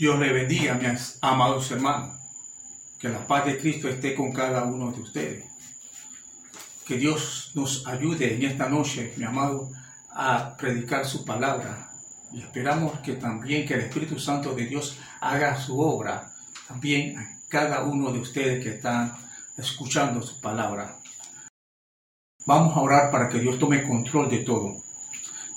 Dios le bendiga, mis amados hermanos. Que la paz de Cristo esté con cada uno de ustedes. Que Dios nos ayude en esta noche, mi amado, a predicar su palabra. Y esperamos que también que el Espíritu Santo de Dios haga su obra también a cada uno de ustedes que están escuchando su palabra. Vamos a orar para que Dios tome control de todo.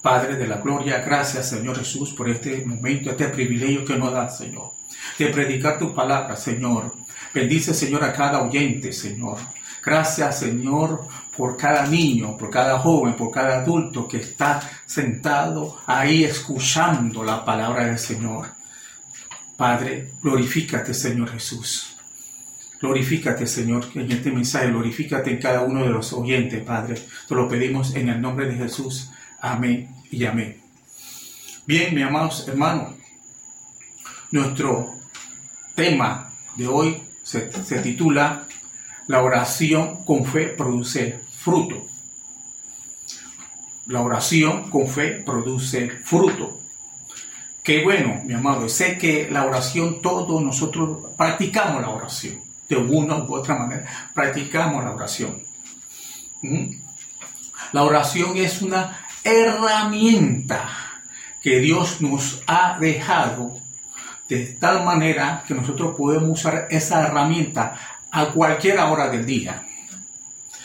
Padre de la gloria, gracias Señor Jesús por este momento, este privilegio que nos da, Señor, de predicar tu palabra, Señor. Bendice, Señor, a cada oyente, Señor. Gracias, Señor, por cada niño, por cada joven, por cada adulto que está sentado ahí escuchando la palabra del Señor. Padre, glorifícate, Señor Jesús. Glorifícate, Señor, en este mensaje, glorifícate en cada uno de los oyentes, Padre. Te lo pedimos en el nombre de Jesús. Amén y amén. Bien, mis amados hermanos, nuestro tema de hoy se, titula La oración con fe produce fruto. La oración con fe produce fruto. Qué bueno, mi amado. Sé que la oración, todos nosotros practicamos la oración. De una u otra manera, practicamos la oración. ¿Mm? La oración es una herramienta que Dios nos ha dejado de tal manera que nosotros podemos usar esa herramienta a cualquier hora del día.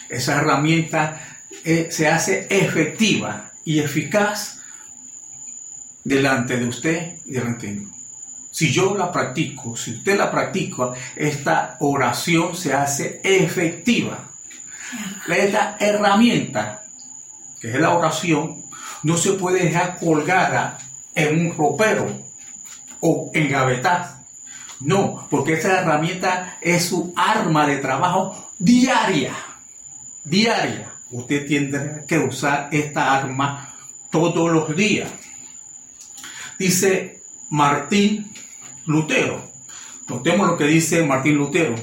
Esa herramienta eh, se hace efectiva y eficaz delante de usted y delante de mí. Si yo la practico, si usted la practica, esta oración se hace efectiva. Esta herramienta que es la oración, no se puede dejar colgada en un ropero o engavetada. No, porque esa herramienta es su arma de trabajo diaria. Diaria. Usted tiene que usar esta arma todos los días. Dice Martín Lutero. Notemos lo que dice Martín Lutero.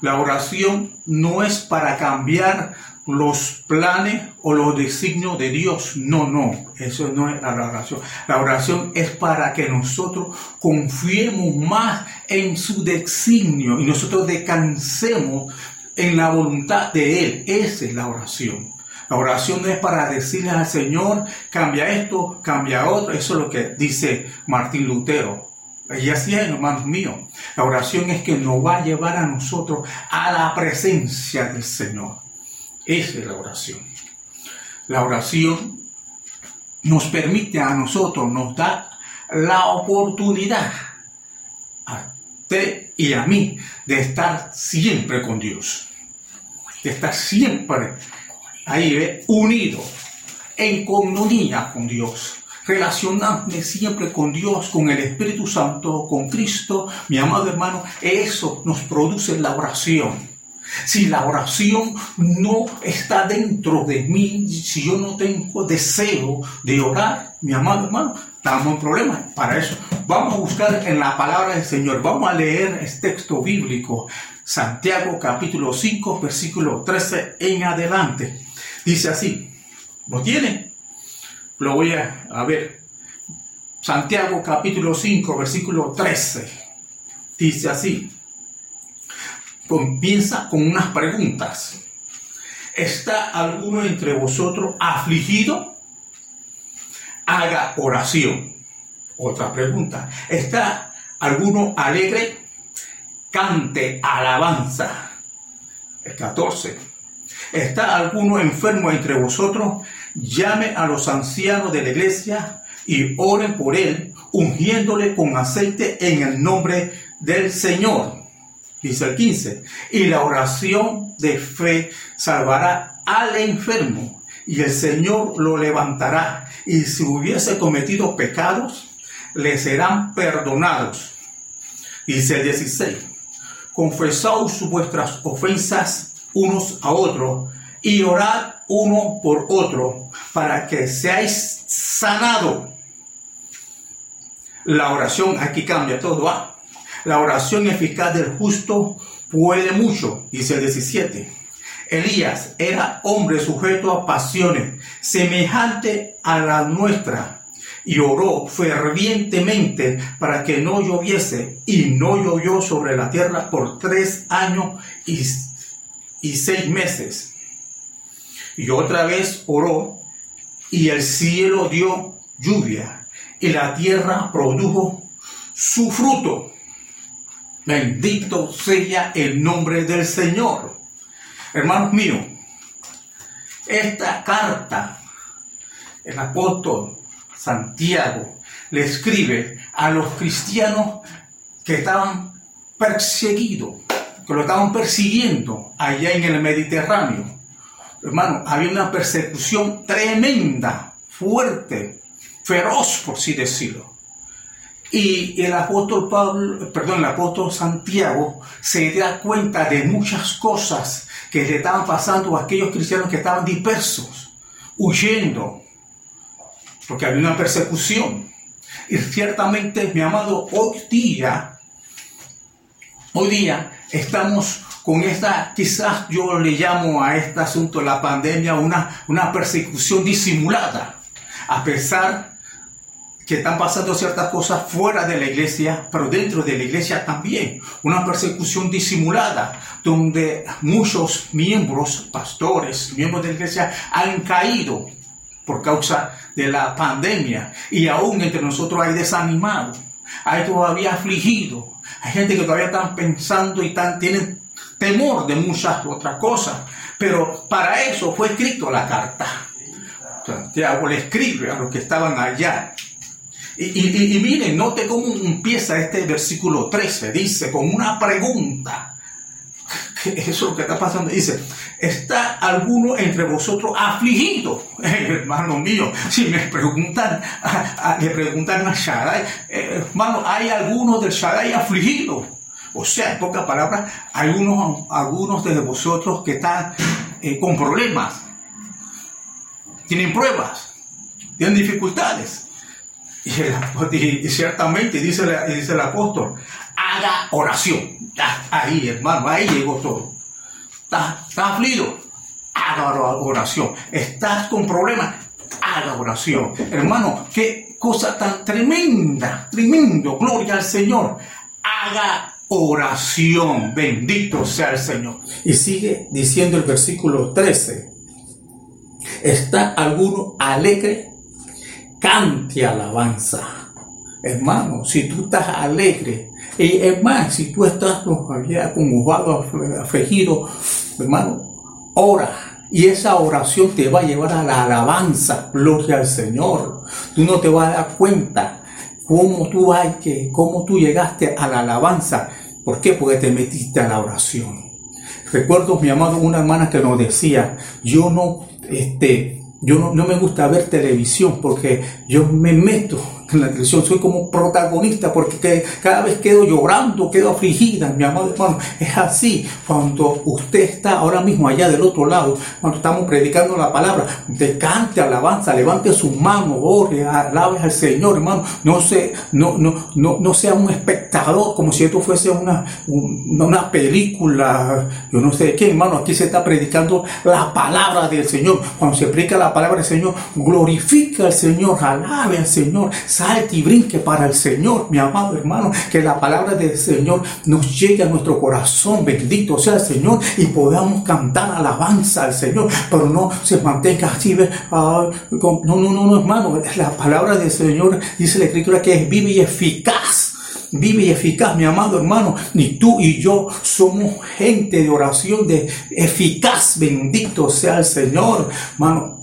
La oración no es para cambiar los planes o los designios de Dios. No, no, eso no es la oración. La oración es para que nosotros confiemos más en su designio y nosotros descansemos en la voluntad de Él. Esa es la oración. La oración no es para decirle al Señor, cambia esto, cambia otro. Eso es lo que dice Martín Lutero. Y así es, hermanos míos. La oración es que nos va a llevar a nosotros a la presencia del Señor. Esa es la oración. La oración nos permite a nosotros, nos da la oportunidad a usted y a mí de estar siempre con Dios. De estar siempre ahí, unido, en comunión con Dios relacionarme siempre con Dios, con el Espíritu Santo, con Cristo, mi amado hermano, eso nos produce la oración. Si la oración no está dentro de mí, si yo no tengo deseo de orar, mi amado hermano, estamos en problema. Para eso, vamos a buscar en la palabra del Señor. Vamos a leer este texto bíblico, Santiago capítulo 5, versículo 13 en adelante. Dice así, ¿lo tiene? Lo voy a, a ver. Santiago capítulo 5, versículo 13. Dice así comienza con unas preguntas. ¿Está alguno entre vosotros afligido? Haga oración. Otra pregunta. ¿Está alguno alegre? Cante alabanza. El 14. ¿Está alguno enfermo entre vosotros? Llame a los ancianos de la iglesia y oren por él, ungiéndole con aceite en el nombre del Señor dice el 15, y la oración de fe salvará al enfermo y el Señor lo levantará y si hubiese cometido pecados, le serán perdonados. Dice el 16, confesaos vuestras ofensas unos a otros y orad uno por otro para que seáis sanados. La oración aquí cambia todo. ¿ah? La oración eficaz del justo puede mucho, dice el 17. Elías era hombre sujeto a pasiones, semejante a la nuestra, y oró fervientemente para que no lloviese, y no llovió sobre la tierra por tres años y, y seis meses. Y otra vez oró, y el cielo dio lluvia, y la tierra produjo su fruto. Bendito sea el nombre del Señor. Hermanos míos, esta carta, el apóstol Santiago le escribe a los cristianos que estaban perseguidos, que lo estaban persiguiendo allá en el Mediterráneo. Hermano, había una persecución tremenda, fuerte, feroz, por así decirlo. Y el apóstol Pablo, perdón, el apóstol Santiago se da cuenta de muchas cosas que le estaban pasando a aquellos cristianos que estaban dispersos, huyendo, porque había una persecución. Y ciertamente, mi amado, hoy día, hoy día estamos con esta, quizás yo le llamo a este asunto, la pandemia, una, una persecución disimulada, a pesar que están pasando ciertas cosas fuera de la iglesia, pero dentro de la iglesia también. Una persecución disimulada, donde muchos miembros, pastores, miembros de la iglesia, han caído por causa de la pandemia. Y aún entre nosotros hay desanimados, hay todavía afligidos, hay gente que todavía están pensando y están, tienen temor de muchas otras cosas. Pero para eso fue escrito la carta. Santiago le escribe a los que estaban allá. Y, miren, note cómo empieza este versículo 13. Dice con una pregunta. Eso es lo que está pasando. Dice, ¿está alguno entre vosotros afligido? hermano mío, si me preguntan, le preguntan a Shaddai, eh, hermano, ¿hay alguno del Shaddai afligido? O sea, en pocas palabras, hay unos, algunos de vosotros que están eh, con problemas, tienen pruebas, tienen dificultades. Y, ciertamente dice, dice el apóstol, haga oración. ahí, hermano, ahí llegó todo. Está, está aflido, haga oración. Estás con problemas, haga oración. Hermano, qué cosa tan tremenda, tremendo. Gloria al Señor. Haga oración. Bendito sea el Señor. Y sigue diciendo el versículo 13. ¿Está alguno alegre? Cante alabanza. Hermano, si tú estás alegre, y es más, si tú estás conmovado, afligido, hermano, ora. Y esa oración te va a llevar a la alabanza, gloria al Señor. Tú no te vas a dar cuenta cómo tú hay que, cómo tú llegaste a la alabanza. ¿Por qué? Porque te metiste a la oración. Recuerdo, mi amado, una hermana que nos decía, yo no, este, yo no, me gusta ver televisión porque yo me meto en la televisión, soy como protagonista porque cada vez quedo llorando, quedo afligida, mi amado hermano. Es así cuando usted está ahora mismo allá del otro lado, cuando estamos predicando la palabra, usted cante alabanza, levante su mano, ore, alabe al Señor, hermano. No, se, no, no, no, no sea un espectador como si esto fuese una, una película, yo no sé de qué, hermano. Aquí se está predicando la palabra del Señor. Cuando se predica la palabra del Señor, glorifica al Señor, alabe al Señor salte y brinque para el Señor, mi amado hermano, que la palabra del Señor nos llegue a nuestro corazón, bendito sea el Señor, y podamos cantar alabanza al Señor, pero no se mantenga así, no, no, no, no, hermano, la palabra del Señor dice la Escritura que es viva y eficaz vive y eficaz, mi amado hermano. Ni tú y yo somos gente de oración de eficaz. Bendito sea el Señor, hermano.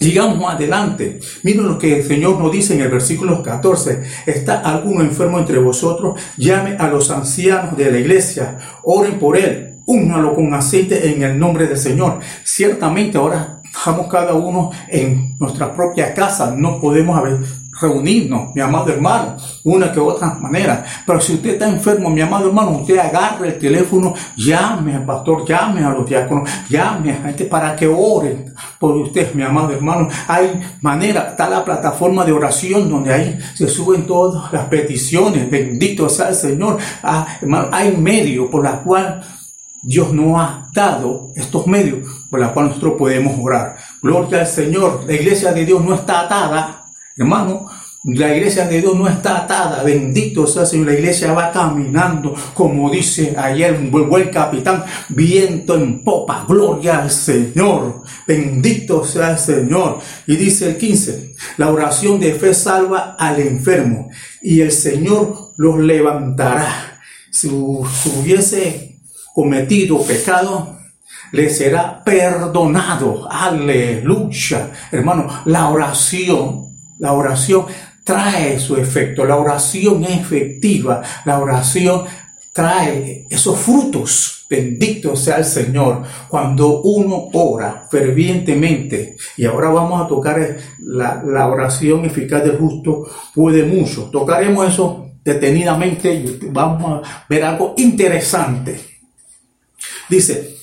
Sigamos adelante. Miren lo que el Señor nos dice en el versículo 14. ¿Está alguno enfermo entre vosotros? Llame a los ancianos de la iglesia. Oren por él. Únalo con aceite en el nombre del Señor. Ciertamente ahora estamos cada uno en nuestra propia casa. No podemos haber reunirnos, mi amado hermano, una que otra manera. Pero si usted está enfermo, mi amado hermano, usted agarre el teléfono, llame al pastor, llame a los diáconos, llame a gente para que oren por usted, mi amado hermano. Hay manera, está la plataforma de oración donde ahí se suben todas las peticiones. Bendito sea el Señor. Ah, hermano, hay medio por la cual Dios nos ha dado estos medios por los cuales nosotros podemos orar. Gloria al Señor. La iglesia de Dios no está atada Hermano, la iglesia de Dios no está atada, bendito sea Señor. La iglesia va caminando, como dice ayer un buen capitán, viento en popa, gloria al Señor, bendito sea el Señor. Y dice el 15, la oración de fe salva al enfermo y el Señor los levantará. Si, si hubiese cometido pecado, le será perdonado. Aleluya. Hermano, la oración, la oración trae su efecto. La oración es efectiva. La oración trae esos frutos. Bendito sea el Señor. Cuando uno ora fervientemente, y ahora vamos a tocar la, la oración eficaz del justo, puede mucho. Tocaremos eso detenidamente y vamos a ver algo interesante. Dice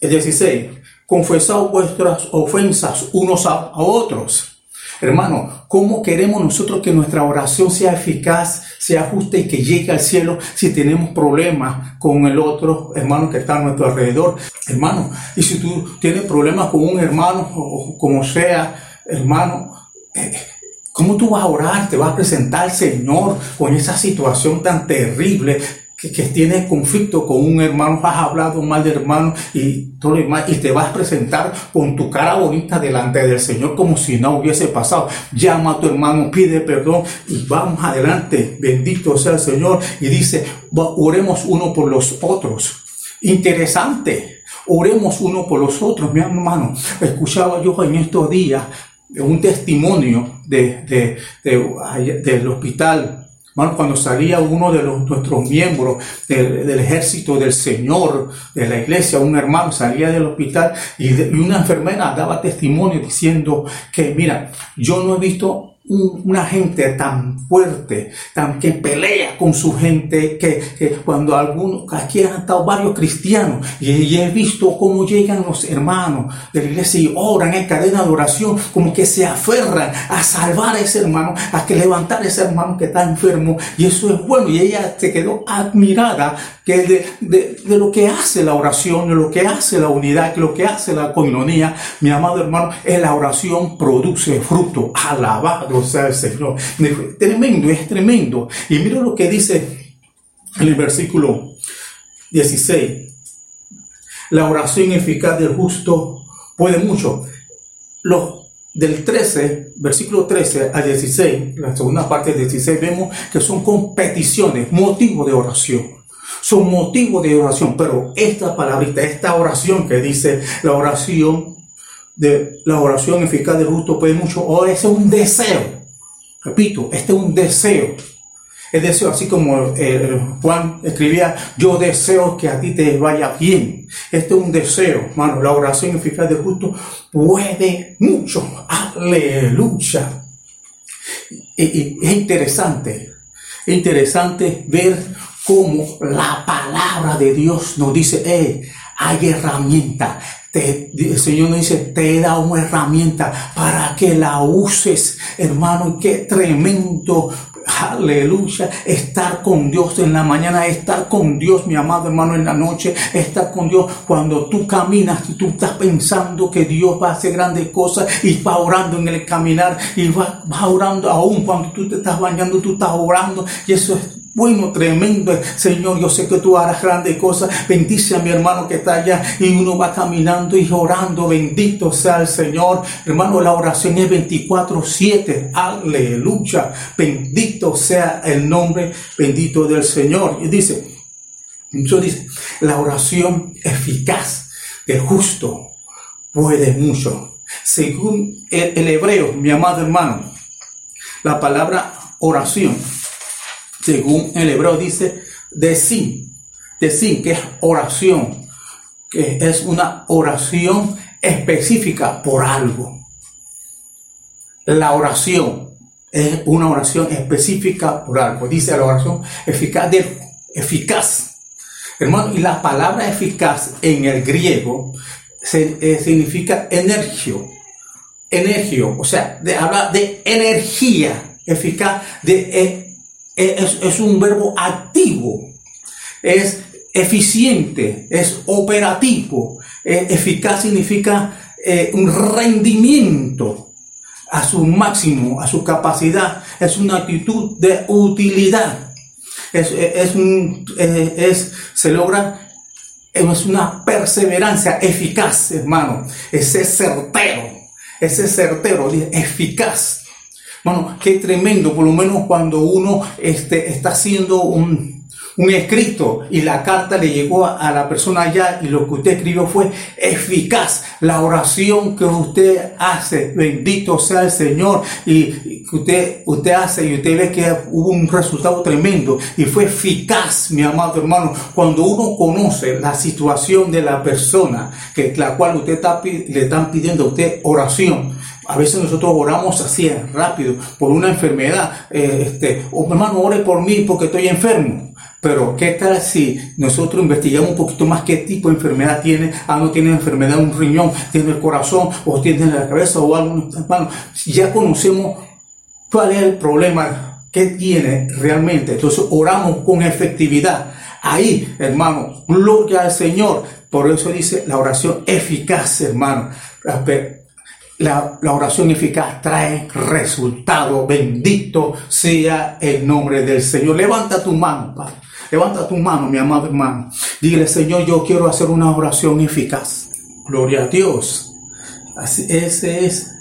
el 16, confesad vuestras ofensas unos a otros Hermano, ¿cómo queremos nosotros que nuestra oración sea eficaz, sea justa y que llegue al cielo si tenemos problemas con el otro hermano que está a nuestro alrededor? Hermano, y si tú tienes problemas con un hermano o como sea, hermano, eh, ¿Cómo tú vas a orar? Te vas a presentar al Señor con esa situación tan terrible que, que tienes conflicto con un hermano, has hablado mal de hermano y todo lo demás, y te vas a presentar con tu cara bonita delante del Señor como si no hubiese pasado. Llama a tu hermano, pide perdón y vamos adelante. Bendito sea el Señor. Y dice, oremos uno por los otros. Interesante. Oremos uno por los otros, mi hermano. Escuchaba yo en estos días un testimonio de, de, de, del hospital cuando salía uno de los, nuestros miembros del, ejército del Señor, de la iglesia, un hermano salía del hospital y una enfermera daba testimonio diciendo que, mira, yo no he visto una gente tan fuerte, tan que pelea con su gente, que, cuando algunos, aquí han estado varios cristianos, y, he visto cómo llegan los hermanos de la iglesia y oran en cadena de oración, como que se aferran a salvar a ese hermano, a que levantar a ese hermano que está enfermo, y eso es bueno, y ella se quedó admirada que de, de, de lo que hace la oración, de lo que hace la unidad, que lo que hace la coinonía, mi amado hermano, es la oración produce fruto, alabado el Señor. Tremendo, es tremendo. Y mira lo que dice en el versículo 16. La oración eficaz del justo puede mucho. Los del 13, versículo 13 al 16, la segunda parte del 16, vemos que son competiciones, motivo de oración. Son motivo de oración, pero esta palabrita, esta oración que dice la oración de la oración eficaz del justo puede mucho, o ese es un deseo. Repito, este es un deseo. Es deseo, así como eh, Juan escribía, yo deseo que a ti te vaya bien. Este es un deseo, hermano. La oración eficaz del justo puede mucho. Aleluya. Y, es interesante, es interesante ver cómo la palabra de Dios nos dice, eh, hay el Señor nos dice, te he dado una herramienta para que la uses, hermano. Qué tremendo, aleluya, estar con Dios en la mañana, estar con Dios, mi amado hermano, en la noche, estar con Dios cuando tú caminas y tú estás pensando que Dios va a hacer grandes cosas y va orando en el caminar y va, va orando aún cuando tú te estás bañando, tú estás orando y eso es bueno, tremendo. Señor, yo sé que tú harás grandes cosas. Bendice a mi hermano que está allá y uno va caminando y orando. Bendito sea el Señor. Hermano, la oración es 24-7. Aleluya. Bendito sea el nombre bendito del Señor. Y dice, yo dice, la oración eficaz del justo puede mucho. Según el, el hebreo, mi amado hermano, la palabra oración según el hebreo dice, de sí, de sí, que es oración, que es una oración específica por algo. La oración es una oración específica por algo. Dice la oración eficaz de eficaz. Hermano, y la palabra eficaz en el griego eh, significa energio. Energio, o sea, habla de energía eficaz, de eh, es, un verbo activo, es eficiente, es operativo. eficaz significa eh, un rendimiento. a su máximo, a su capacidad. Es una actitud de utilidad. Es, es, un, es, se logra es una perseverancia eficaz, hermano. Ese certero, ese certero, eficaz. Bueno, qué tremendo, por lo menos cuando uno este, está haciendo un, un escrito y la carta le llegó a, la persona allá y lo que usted escribió fue eficaz. La oración que usted hace, bendito sea el Señor, y que usted, usted hace y usted ve que hubo un resultado tremendo y fue eficaz, mi amado hermano. Cuando uno conoce la situación de la persona que la cual usted está, le están pidiendo a usted oración, a veces nosotros oramos así rápido por una enfermedad. Eh, este, oh, hermano, ore por mí porque estoy enfermo. Pero ¿qué tal si nosotros investigamos un poquito más qué tipo de enfermedad tiene? Ah, no tiene enfermedad en un riñón, tiene el corazón o tiene la cabeza o algo. Hermano, ya conocemos cuál es el problema que tiene realmente. Entonces oramos con efectividad. Ahí, hermano, gloria al Señor. Por eso dice la oración eficaz, hermano. La, oración eficaz trae resultado. Bendito sea el nombre del Señor. Levanta tu mano, Padre. Levanta tu mano, mi amado hermano. Dile, Señor, yo quiero hacer una oración eficaz. Gloria a Dios. Así, ese es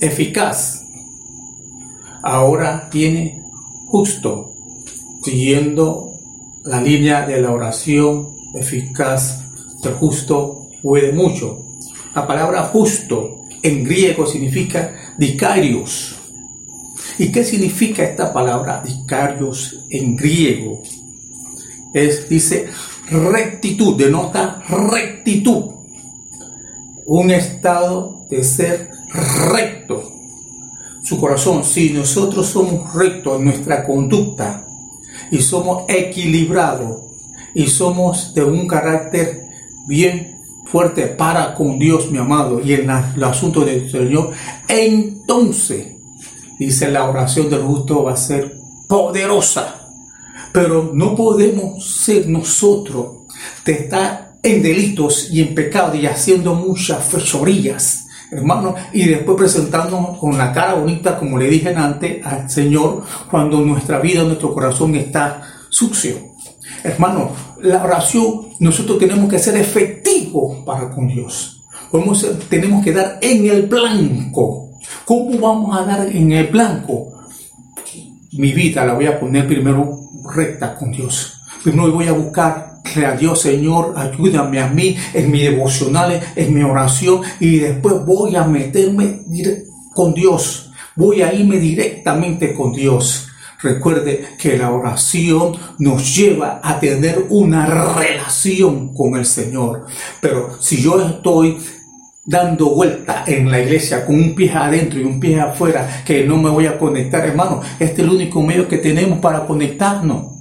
eficaz. Ahora tiene justo, siguiendo la línea de la oración eficaz. El justo puede mucho. La palabra justo en griego significa dicarios. ¿Y qué significa esta palabra dicarios en griego? Es, dice, rectitud, denota rectitud. Un estado de ser recto. Su corazón, si nosotros somos rectos en nuestra conducta y somos equilibrados y somos de un carácter bien fuerte para con Dios, mi amado, y en el asunto del Señor, entonces, dice la oración del justo va a ser poderosa. Pero no podemos ser nosotros de estar en delitos y en pecado y haciendo muchas fechorías, hermano, y después presentándonos con la cara bonita, como le dije antes al Señor, cuando nuestra vida, nuestro corazón está sucio. Hermano, la oración nosotros tenemos que ser efectivos para con Dios. tenemos que dar en el blanco. ¿Cómo vamos a dar en el blanco? Mi vida la voy a poner primero recta con Dios. Primero voy a buscar a Dios, Señor, ayúdame a mí en mi devocionales, en mi oración y después voy a meterme con Dios. Voy a irme directamente con Dios. Recuerde que la oración nos lleva a tener una relación con el Señor. Pero si yo estoy dando vuelta en la iglesia con un pie adentro y un pie afuera, que no me voy a conectar, hermano, este es el único medio que tenemos para conectarnos.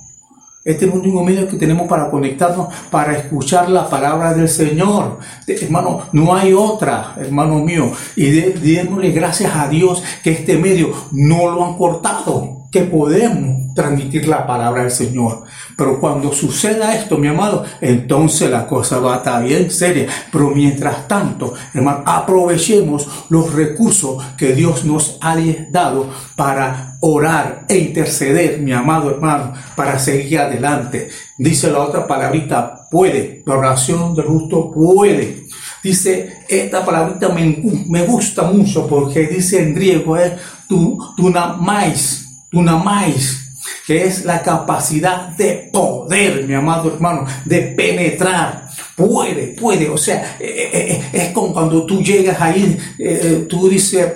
Este es el único medio que tenemos para conectarnos, para escuchar la palabra del Señor. Hermano, no hay otra, hermano mío. Y démosle gracias a Dios que este medio no lo han cortado que podemos transmitir la palabra del Señor. Pero cuando suceda esto, mi amado, entonces la cosa va a estar bien seria. Pero mientras tanto, hermano, aprovechemos los recursos que Dios nos ha dado para orar e interceder, mi amado hermano, para seguir adelante. Dice la otra palabrita, puede. La oración del justo puede. Dice, esta palabrita me, me gusta mucho porque dice en griego es tu, tu más más que es la capacidad de poder, mi amado hermano, de penetrar. Puede, puede, o sea, eh, eh, eh, es como cuando tú llegas ahí, tú dices,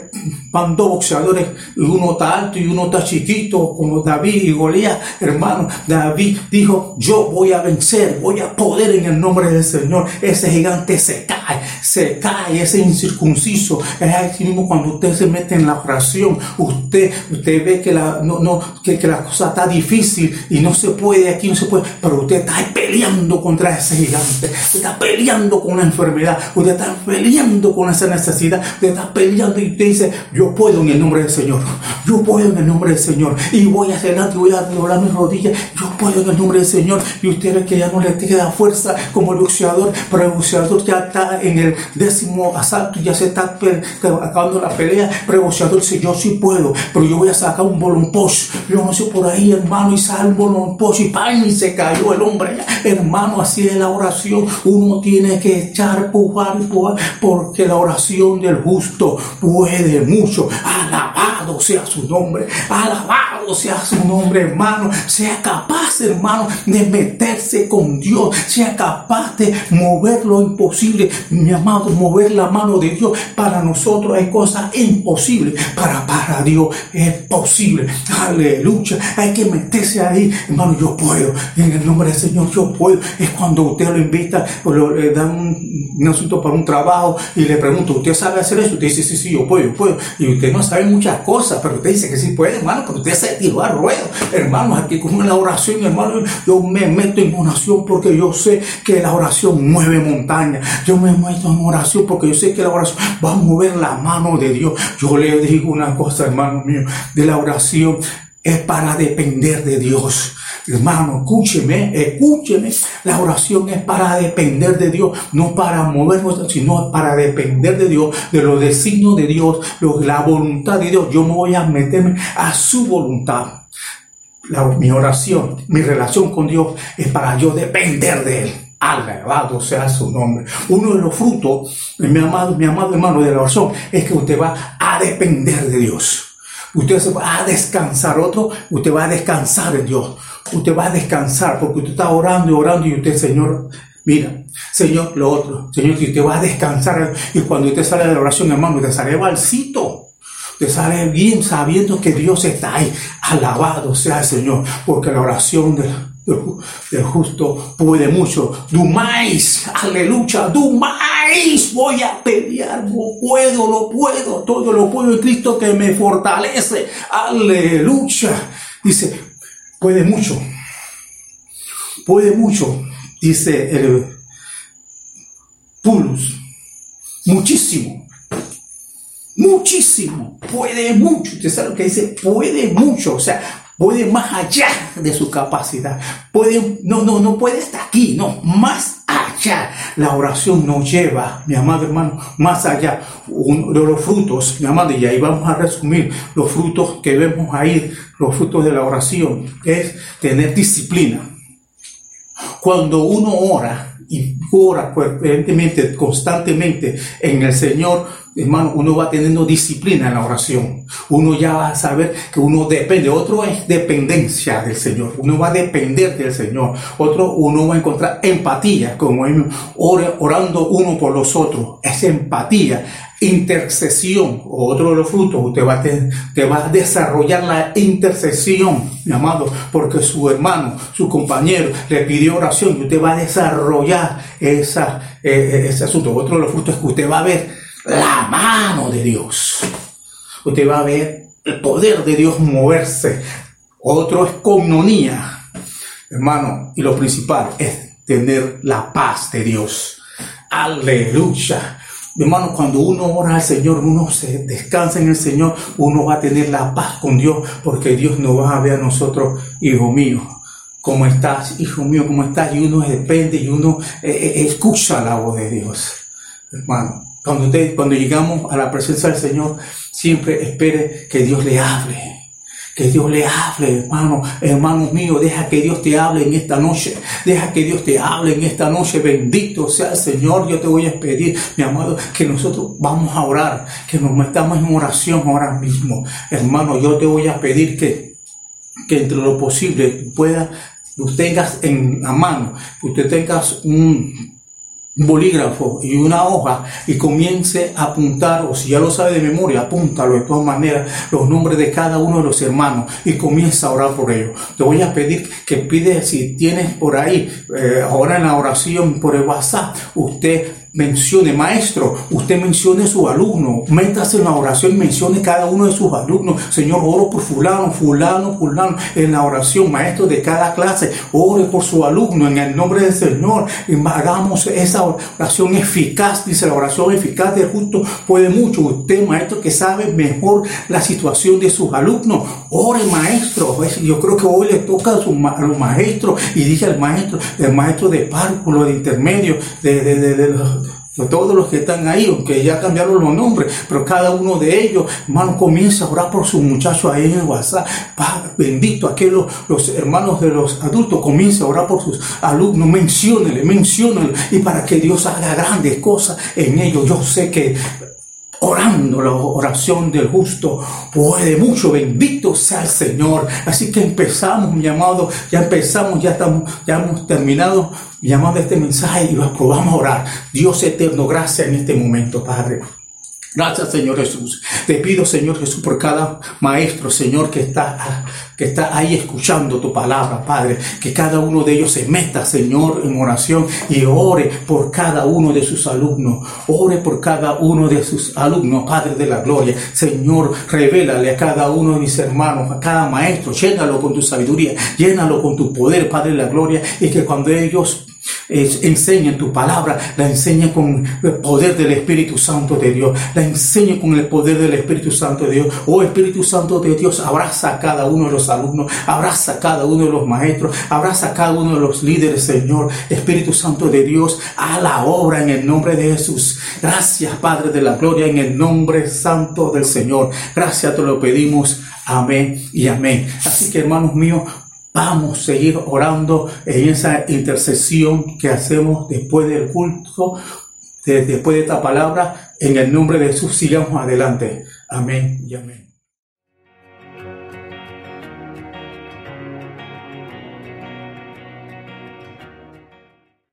van dos boxeadores, uno está alto y uno está chiquito, como David y Goliat, hermano. David dijo, yo voy a vencer, voy a poder en el nombre del Señor. Ese gigante se cae, se cae, ese incircunciso. Es así mismo cuando usted se mete en la oración, usted, usted ve que la, no, no, que, que la cosa está difícil y no se puede, aquí no se puede, pero usted está peleando contra ese gigante. Usted está peleando con la enfermedad, usted está peleando con esa necesidad, usted está peleando y usted dice, yo puedo en el nombre del Señor, yo puedo en el nombre del Señor, y voy hacia adelante, voy a doblar mis rodillas, yo puedo en el nombre del Señor, y usted que ya no le queda fuerza como el boxeador, pero el boxeador ya está en el décimo asalto, ya se está acabando la pelea, pero el boxeador dice, yo sí puedo, pero yo voy a sacar un bolón yo no sé por ahí, hermano, y sale un bolón y pan, y se cayó el hombre, hermano, así es la oración, uno tiene que echar, pujar, pujar, porque la oración del justo puede mucho, alabado sea su nombre, alabado sea su nombre, hermano, sea capaz, hermano, de meterse con Dios, sea capaz de mover lo imposible, mi amado, mover la mano de Dios. Para nosotros hay cosas imposibles, para, para Dios es posible. Aleluya, hay que meterse ahí, hermano, yo puedo, en el nombre del Señor, yo puedo. Es cuando usted lo invita o le dan un, asunto para un trabajo y le pregunto, ¿usted sabe hacer eso? Usted dice, sí, sí, yo puedo, yo puedo. Y usted no sabe muchas cosas, pero usted dice que sí puede, hermano, pero usted se tiró a ruedo. Hermano, aquí con la oración, hermano, yo me meto en oración porque yo sé que la oración mueve montaña. Yo me meto en oración porque yo sé que la oración va a mover la mano de Dios. Yo le digo una cosa, hermano mío, de la oración es para depender de Dios. Hermano, escúcheme, escúcheme. La oración es para depender de Dios, no para movernos, sino para depender de Dios, de los designios de Dios, la voluntad de Dios. Yo me voy a meterme a su voluntad mi oración, mi relación con Dios es para yo depender de Él. Alabado sea su nombre. Uno de los frutos, mi amado, mi amado hermano de la oración, es que usted va a depender de Dios. Usted se va a descansar. Otro, usted va a descansar en Dios. Usted va a descansar porque usted está orando y orando y usted, Señor, mira, Señor, lo otro. Señor, que usted va a descansar. Y cuando usted sale de la oración, hermano, usted sale balsito te sale bien sabiendo que Dios está ahí. Alabado sea el Señor, porque la oración del, justo puede mucho. Dumais, aleluya, dumais, voy a pelear, lo puedo, lo puedo, todo lo puedo en Cristo que me fortalece. Aleluya. Dice, puede mucho, puede mucho, dice el Pulus, muchísimo. Muchísimo, puede mucho. Usted sabe lo que dice, puede mucho, o sea, puede más allá de su capacidad. Puede, no, no, no puede estar aquí, no, más allá. La oración nos lleva, mi amado hermano, más allá de los frutos, mi amado, y ahí vamos a resumir los frutos que vemos ahí, los frutos de la oración, es tener disciplina. Cuando uno ora y ora constantemente en el Señor, hermano, uno va teniendo disciplina en la oración. Uno ya va a saber que uno depende. Otro es dependencia del Señor. Uno va a depender del Señor. Otro, uno va a encontrar empatía, como orando uno por los otros. Es empatía intercesión, otro de los frutos, usted va, a te va a desarrollar la intercesión, mi amado, porque su hermano, su compañero le pidió oración y usted va a desarrollar esa, eh, eh, ese asunto. Otro de los frutos es que usted va a ver la mano de Dios. Usted va a ver el poder de Dios moverse. Otro es comunía, hermano, y lo principal es tener la paz de Dios. Aleluya. Hermano, cuando uno ora al Señor, uno se descansa en el Señor, uno va a tener la paz con Dios, porque Dios nos va a ver a nosotros, hijo mío, ¿cómo estás? Hijo mío, ¿cómo estás? Y uno depende y uno eh, eh, escucha la voz de Dios. Hermano, cuando, cuando llegamos a la presencia del Señor, siempre espere que Dios le hable que Dios le hable, hermano, hermano mío, deja que Dios te hable en esta noche. Deja que Dios te hable en esta noche. Bendito sea el Señor. Yo te voy a pedir, mi amado, que nosotros vamos a orar, que nos metamos en oración ahora mismo. Hermano, yo te voy a pedir que, que entre lo posible pueda, usted tengas en la mano, usted tengas un bolígrafo y una hoja y comience a apuntar, o si ya lo sabe de memoria, apúntalo de todas maneras, los nombres de cada uno de los hermanos y comienza a orar por ellos. Te voy a pedir que pide, si tienes por ahí, eh, ahora en la oración por el WhatsApp, usted mencione, maestro, usted mencione a su alumno, métase en la oración, mencione cada uno de sus alumnos. Señor, oro por fulano, fulano, fulano, en la oración, maestro de cada clase, ore por su alumno en el nombre del Señor. Hagamos esa oración eficaz, dice la oración eficaz de justo puede mucho. Usted, maestro, que sabe mejor la situación de sus alumnos, ore, maestro. Yo creo que hoy le toca a, los maestros y dije al maestro, el maestro de párvulo, de intermedio, de, de, de los todos los que están ahí, aunque ya cambiaron los nombres, pero cada uno de ellos, hermano, comienza a orar por sus muchachos ahí en WhatsApp. Padre, bendito, aquellos los, hermanos de los adultos, comienza a orar por sus alumnos, menciónenle, menciónenle, y para que Dios haga grandes cosas en ellos. Yo sé que orando la oración del justo puede mucho. Bendito sea el Señor. Así que empezamos mi llamado ya empezamos ya estamos ya hemos terminado. Llamando este mensaje y vamos a orar. Dios eterno gracias en este momento Padre Gracias, Señor Jesús. Te pido, Señor Jesús, por cada maestro, Señor, que está, que está ahí escuchando tu palabra, Padre. Que cada uno de ellos se meta, Señor, en oración y ore por cada uno de sus alumnos. Ore por cada uno de sus alumnos, Padre de la gloria. Señor, revélale a cada uno de mis hermanos, a cada maestro, llénalo con tu sabiduría, llénalo con tu poder, Padre de la gloria. Y que cuando ellos enseña tu palabra, la enseña con el poder del Espíritu Santo de Dios, la enseña con el poder del Espíritu Santo de Dios. Oh Espíritu Santo de Dios, abraza a cada uno de los alumnos, abraza a cada uno de los maestros, abraza a cada uno de los líderes, Señor. Espíritu Santo de Dios, a la obra en el nombre de Jesús. Gracias, Padre de la Gloria, en el nombre santo del Señor. Gracias te lo pedimos. Amén y amén. Así que hermanos míos, Vamos a seguir orando en esa intercesión que hacemos después del culto, después de esta palabra. En el nombre de Jesús, sigamos adelante. Amén y amén.